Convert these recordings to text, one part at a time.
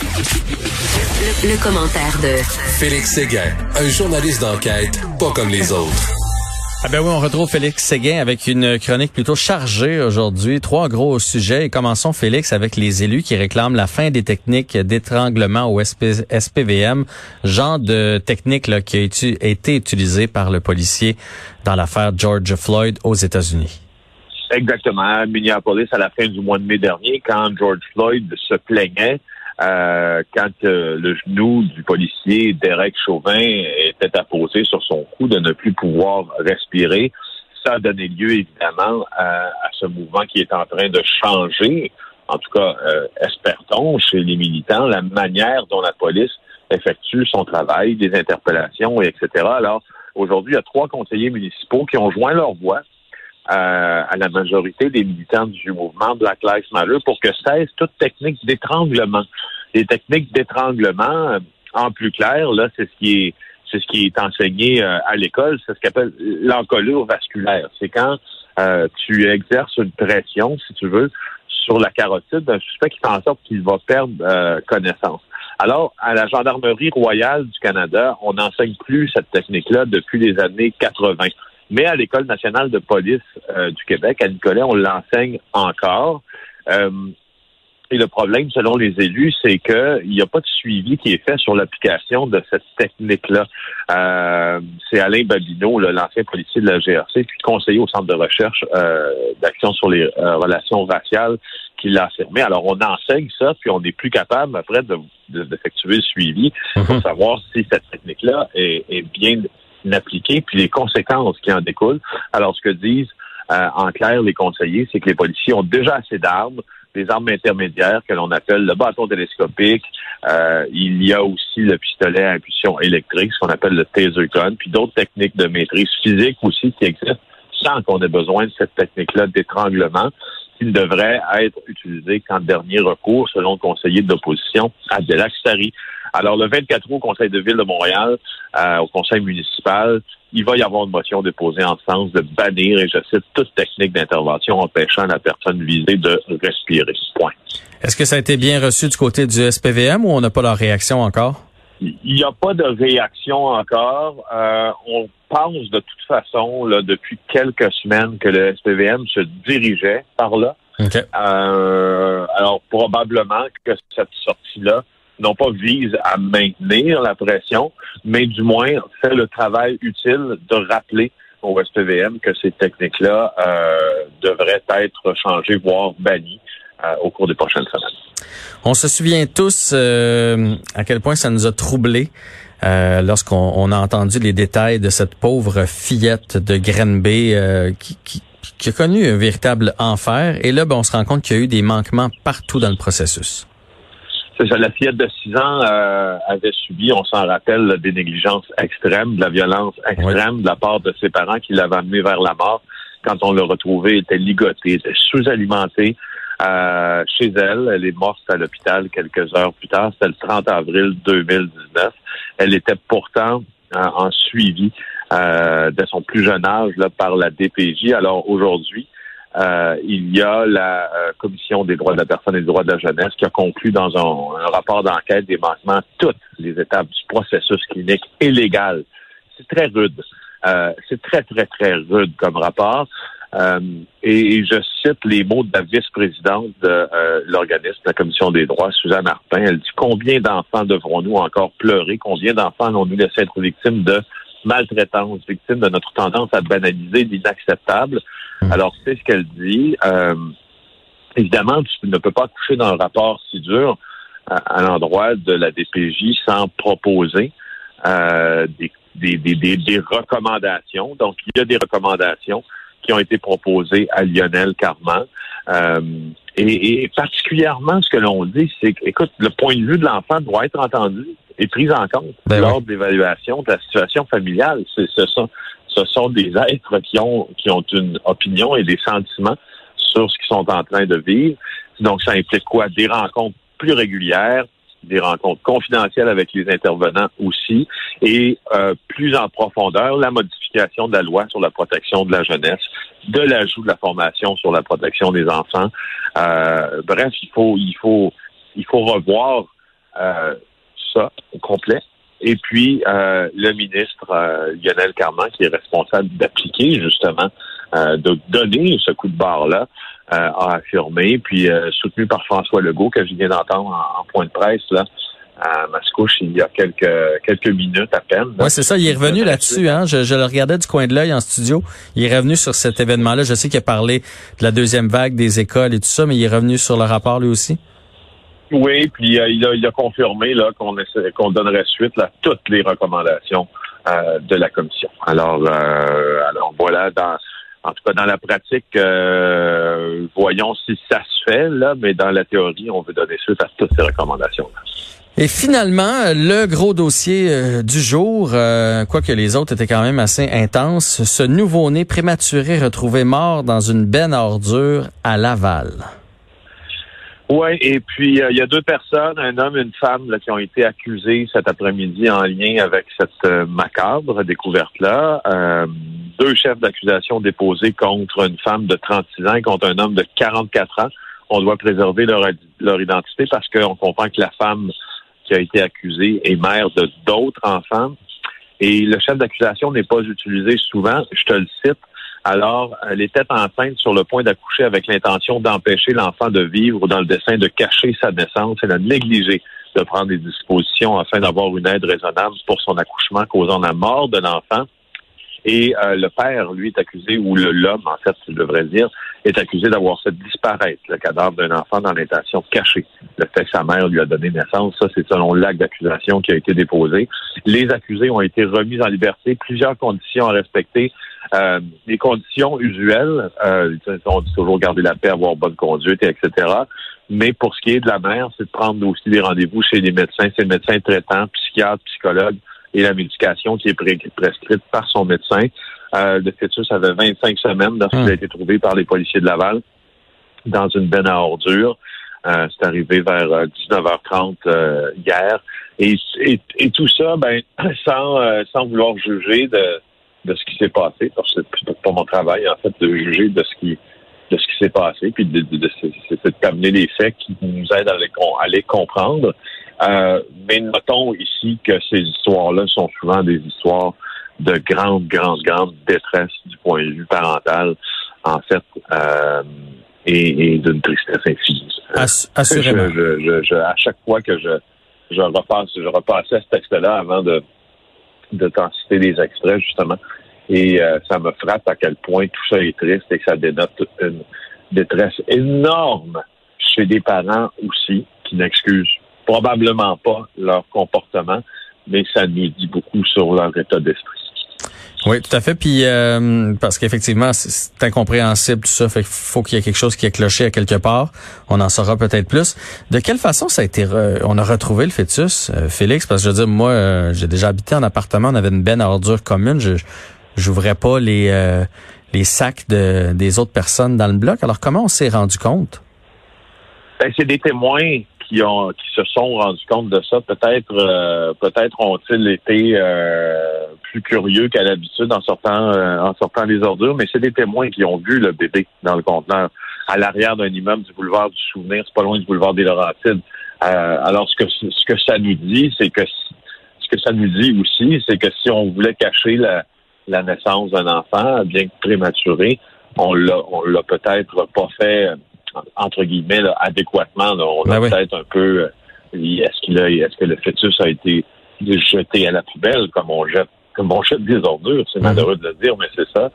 Le, le commentaire de Félix Séguin, un journaliste d'enquête pas comme les autres. Ah ben oui, on retrouve Félix Séguin avec une chronique plutôt chargée aujourd'hui. Trois gros sujets. Et commençons, Félix, avec les élus qui réclament la fin des techniques d'étranglement au SP, SPVM, genre de technique là, qui a été utilisée par le policier dans l'affaire George Floyd aux États-Unis. Exactement. À Minneapolis, à la fin du mois de mai dernier, quand George Floyd se plaignait, euh, quand euh, le genou du policier Derek Chauvin était apposé sur son cou de ne plus pouvoir respirer, ça a donné lieu évidemment à, ce mouvement qui est en train de changer, en tout cas, euh, espère-t-on, chez les militants, la manière dont la police effectue son travail, des interpellations, etc. Alors, aujourd'hui, il y a trois conseillers municipaux qui ont joint leur voix euh, à la majorité des militants du mouvement Black Lives Matter pour que cesse toute technique d'étranglement. Les techniques d'étranglement, euh, en plus clair, là, c'est ce qui est c'est ce qui est enseigné euh, à l'école, c'est ce qu'on appelle l'encolure vasculaire. C'est quand tu exerces une pression, si tu veux, sur la carotide d'un suspect qui fait en sorte qu'il va perdre connaissance. Alors, à la Gendarmerie royale du Canada, on n'enseigne plus cette technique-là depuis les années 80. Mais à l'École nationale de police euh, du Québec, à Nicolet, on l'enseigne encore. Euh, et le problème, selon les élus, c'est qu'il n'y a pas de suivi qui est fait sur l'application de cette technique-là. Euh, c'est Alain Babineau, l'ancien policier de la GRC, puis conseiller au Centre de recherche d'action sur les relations raciales, qui l'a affirmé. Alors, on enseigne ça, puis on n'est plus capable, après, d'effectuer de, le suivi pour mm-hmm. savoir si cette technique-là est, est bien appliquée, puis les conséquences qui en découlent. Alors, ce que disent euh, en clair les conseillers, c'est que les policiers ont déjà assez d'armes, des armes intermédiaires que l'on appelle le bâton télescopique. Euh, il y a aussi le pistolet à impulsion électrique, ce qu'on appelle le taser gun, puis d'autres techniques de maîtrise physique aussi qui existent sans qu'on ait besoin de cette technique-là d'étranglement qui ne devrait être utilisée qu'en dernier recours, selon le conseiller de l'opposition, Abdelak Sari. Alors, le 24 août au Conseil de ville de Montréal, euh, au Conseil municipal, il va y avoir une motion déposée en sens de bannir, et je cite, toute technique d'intervention empêchant la personne visée de respirer. Point. Est-ce que ça a été bien reçu du côté du SPVM ou on n'a pas leur réaction encore? Il n'y a pas de réaction encore. Euh, on pense de toute façon, là, depuis quelques semaines, que le SPVM se dirigeait par là. Euh, alors, probablement que cette sortie-là non pas vise à maintenir la pression, mais du moins fait le travail utile de rappeler au SPVM que ces techniques-là euh, devraient être changées, voire bannies au cours des prochaines semaines. On se souvient tous euh, à quel point ça nous a troublés lorsqu'on a entendu les détails de cette pauvre fillette de Grenby qui, qui, qui, a connu un véritable enfer. Et là, ben, on se rend compte qu'il y a eu des manquements partout dans le processus. C'est ça, la fillette de 6 ans euh, avait subi, on s'en rappelle, des négligences extrêmes, de la violence extrême de la part de ses parents qui l'avaient amené vers la mort. Quand on l'a retrouvée, elle était ligotée, était sous-alimentée euh, chez elle. Elle est morte à l'hôpital quelques heures plus tard. C'était le 30 avril 2019. Elle était pourtant euh, en suivi de son plus jeune âge là, par la DPJ. Alors aujourd'hui, euh, il y a la euh, Commission des droits de la personne et des droits de la jeunesse qui a conclu dans un, rapport d'enquête des manquements toutes les étapes du processus clinique illégal. C'est très rude. Euh, c'est très, très, très rude comme rapport. Et, je cite les mots de la vice-présidente de l'organisme, la Commission des droits, Suzanne Martin. Elle dit combien d'enfants devrons-nous encore pleurer? Combien d'enfants allons-nous laisser être victimes de maltraitance, victimes de notre tendance à banaliser l'inacceptable? Hmm. Alors, c'est ce qu'elle dit. Euh, évidemment, tu ne peux pas coucher dans un rapport si dur à, l'endroit de la DPJ sans proposer euh, des, des, des, des, recommandations. Donc, il y a des recommandations qui ont été proposées à Lionel Carman. Euh, et, et, particulièrement, ce que l'on dit, c'est que, écoute, le point de vue de l'enfant doit être entendu et pris en compte ben lors de l'évaluation de la situation familiale. Ce sont, ce sont des êtres qui ont, qui ont une opinion et des sentiments sur ce qu'ils sont en train de vivre. Donc, ça implique quoi? Des rencontres plus régulières, des rencontres confidentielles avec les intervenants aussi, et euh, plus en profondeur, la modification de la loi sur la protection de la jeunesse, de l'ajout de la formation sur la protection des enfants. Euh, bref, il faut, il faut, il faut revoir euh, ça au complet. Et puis, euh, le ministre euh, Lionel Carman, qui est responsable d'appliquer justement, de donner ce coup de barre-là, a affirmé, puis soutenu par François Legault, que je viens d'entendre en, point de presse, là, à Mascouche il y a quelques quelques minutes à peine. Oui, c'est ça. Il est revenu là-dessus. Hein? Je, je, le regardais du coin de l'œil en studio. Il est revenu sur cet événement-là. Je sais qu'il a parlé de la deuxième vague des écoles et tout ça, mais il est revenu sur le rapport lui aussi? Oui, puis euh, il, a, il, a, confirmé là qu'on qu'on donnerait suite à toutes les recommandations euh, de la commission. Alors, euh, alors voilà, dans, en tout cas dans la pratique, voyons si ça se fait là, mais dans la théorie, on veut donner suite à toutes ces recommandations. -là. Et finalement, le gros dossier du jour, quoique les autres étaient quand même assez intenses, ce nouveau-né prématuré retrouvé mort dans une benne à ordures à Laval. Oui, et puis euh, il y a deux personnes, un homme et une femme, là, qui ont été accusés cet après-midi en lien avec cette euh, macabre découverte-là. Euh, deux chefs d'accusation déposés contre une femme de 36 ans et contre un homme de 44 ans. On doit préserver leur, leur identité parce qu'on comprend que la femme qui a été accusée est mère de d'autres enfants. Et le chef d'accusation n'est pas utilisé souvent. Je te le cite alors, elle était enceinte sur le point d'accoucher avec l'intention d'empêcher l'enfant de vivre dans le dessein de cacher sa naissance. Elle a négligé de prendre des dispositions afin d'avoir une aide raisonnable pour son accouchement causant la mort de l'enfant. Et euh, le père, lui, est accusé, ou l'homme, en fait, je devrais dire, est accusé d'avoir fait disparaître le cadavre d'un enfant dans l'intention cachée. Le fait que sa mère lui a donné naissance, ça, c'est selon l'acte d'accusation qui a été déposé. Les accusés ont été remis en liberté, plusieurs conditions à respecter, euh, les conditions usuelles, euh, on dit toujours garder la paix, avoir bonne conduite, etc. Mais pour ce qui est de la mère, c'est de prendre aussi des rendez-vous chez les médecins, c'est le médecin traitant, psychiatre, psychologue et la médication qui est prescrite par son médecin. Euh, le fœtus avait 25 semaines lorsqu'il a hum. été trouvé par les policiers de Laval dans une benne à ordures. Euh, c'est arrivé vers 19h30 euh, hier. Et, et, et, tout ça, ben, sans, sans vouloir juger de, de ce qui s'est passé, parce que c'est pas mon travail, en fait, de juger de ce qui de ce qui s'est passé, puis de, de, de, d'amener les faits qui nous aident à les, à les comprendre. Euh, mais notons ici que ces histoires-là sont souvent des histoires de grande, grande, grande détresse du point de vue parental, en fait, euh, et, et d'une tristesse infinie. assurément. Je, je, à chaque fois que je, je repasse, je repassais ce texte-là avant de, de t'en citer des extraits, justement. Et euh, ça me frappe à quel point tout ça est triste et que ça dénote une détresse énorme chez des parents aussi qui n'excusent probablement pas leur comportement, mais ça nous dit beaucoup sur leur état d'esprit. Oui, tout à fait. Puis euh, parce qu'effectivement, c'est incompréhensible tout ça. Fait qu'il faut qu'il y ait quelque chose qui est cloché à quelque part. On en saura peut-être plus. De quelle façon ça a été on a retrouvé le fœtus, euh, Félix? Parce que je veux dire, moi, euh, j'ai déjà habité en appartement. On avait une benne à ordures commune. Je j'ouvrais pas les les sacs de des autres personnes dans le bloc. Alors comment on s'est rendu compte? Ben, c'est des témoins qui ont qui se sont rendus compte de ça. Peut-être euh, peut-être ont-ils été euh, plus curieux qu'à l'habitude en sortant euh, en sortant les ordures, mais c'est des témoins qui ont vu le bébé dans le conteneur à l'arrière d'un immeuble du boulevard du Souvenir, c'est pas loin du boulevard des Laurentides. alors ce que ce que ça nous dit, c'est que ce que ça nous dit aussi, c'est que si on voulait cacher la, la naissance d'un enfant, bien que prématuré, on l'a on l'a peut-être pas fait entre guillemets, adéquatement. On a ben peut-être un peu. Euh, est-ce qu'il a, est-ce que le fœtus a été jeté à la poubelle comme on jette, comme on jette des ordures C'est malheureux de le dire, mais c'est ça.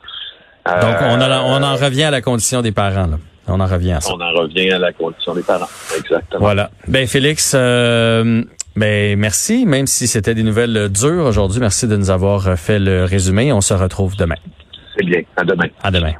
Donc on, on en revient à la condition des parents. Là. On en revient à ça. On en revient à la condition des parents. Exactement. Voilà. Ben Félix. Euh, ben merci, même si c'était des nouvelles dures aujourd'hui, merci de nous avoir fait le résumé. On se retrouve demain. C'est bien. À demain. À demain.